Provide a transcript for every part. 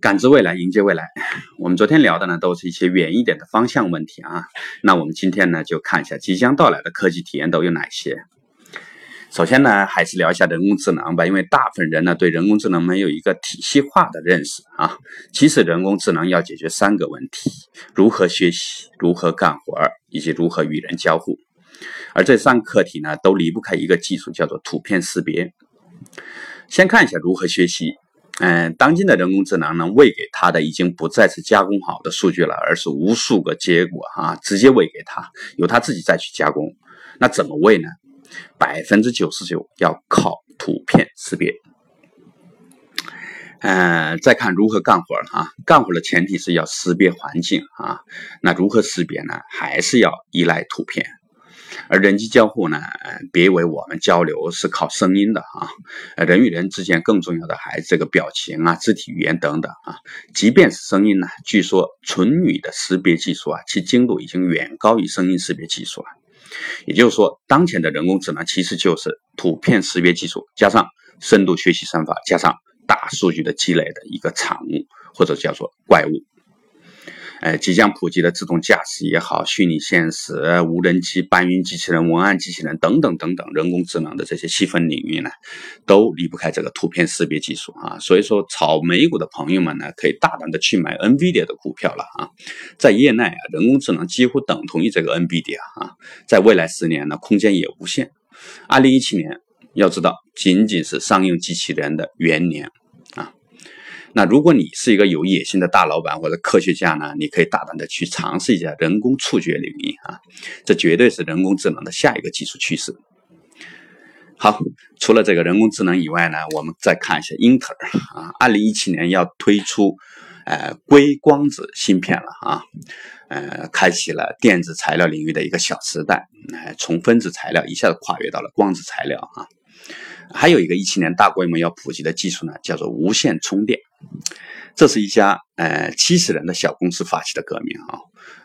感知未来，迎接未来。我们昨天聊的呢，都是一些远一点的方向问题啊。那我们今天呢，就看一下即将到来的科技体验都有哪些。首先呢，还是聊一下人工智能吧，因为大部分人呢对人工智能没有一个体系化的认识啊。其实人工智能要解决三个问题：如何学习、如何干活以及如何与人交互。而这三个课题呢，都离不开一个技术，叫做图片识别。先看一下如何学习。嗯，当今的人工智能呢，喂给它的已经不再是加工好的数据了，而是无数个结果啊，直接喂给它，由它自己再去加工。那怎么喂呢？百分之九十九要靠图片识别。嗯，再看如何干活啊？干活的前提是要识别环境啊。那如何识别呢？还是要依赖图片。而人机交互呢，别以为我们交流是靠声音的啊，人与人之间更重要的还是这个表情啊、肢体语言等等啊。即便是声音呢，据说唇语的识别技术啊，其精度已经远高于声音识别技术了。也就是说，当前的人工智能其实就是图片识别技术加上深度学习算法加上大数据的积累的一个产物，或者叫做怪物。呃，即将普及的自动驾驶也好，虚拟现实、无人机、搬运机器人、文案机器人等等等等，人工智能的这些细分领域呢，都离不开这个图片识别技术啊。所以说，炒美股的朋友们呢，可以大胆的去买 NVIDIA 的股票了啊。在业内啊，人工智能几乎等同于这个 NVIDIA 啊，在未来十年呢，空间也无限。二零一七年，要知道，仅仅是商用机器人的元年啊。那如果你是一个有野心的大老板或者科学家呢，你可以大胆的去尝试一下人工触觉领域啊，这绝对是人工智能的下一个技术趋势。好，除了这个人工智能以外呢，我们再看一下英特尔啊，二零一七年要推出呃硅光子芯片了啊，呃，开启了电子材料领域的一个小时代，从分子材料一下子跨越到了光子材料啊。还有一个一七年大规模要普及的技术呢，叫做无线充电。这是一家呃七十人的小公司发起的革命啊，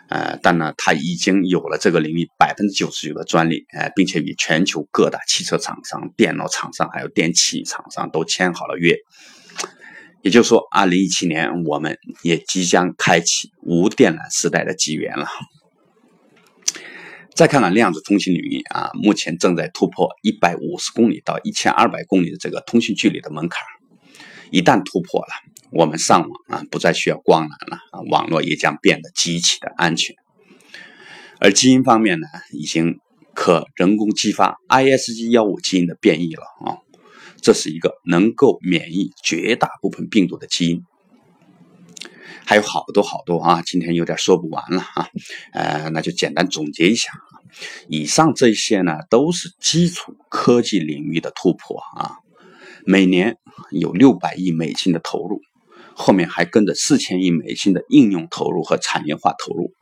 呃，但呢，它已经有了这个领域百分之九十九的专利，呃，并且与全球各大汽车厂商、电脑厂商还有电器厂商都签好了约。也就是说，二零一七年我们也即将开启无电缆时代的纪元了。再看看量子通信领域啊，目前正在突破一百五十公里到一千二百公里的这个通讯距离的门槛一旦突破了，我们上网啊不再需要光缆了啊，网络也将变得极其的安全。而基因方面呢，已经可人工激发 ISG 幺五基因的变异了啊，这是一个能够免疫绝大部分病毒的基因。还有好多好多啊，今天有点说不完了啊，呃，那就简单总结一下，以上这些呢都是基础科技领域的突破啊，每年有六百亿美金的投入，后面还跟着四千亿美金的应用投入和产业化投入，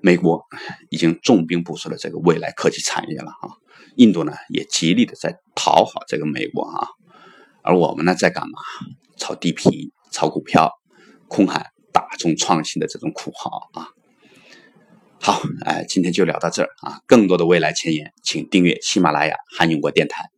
美国已经重兵部署了这个未来科技产业了啊，印度呢也极力的在讨好这个美国啊，而我们呢在干嘛？炒地皮，炒股票。空喊大众创新的这种口号啊！好，哎，今天就聊到这儿啊！更多的未来前沿，请订阅喜马拉雅韩永国电台。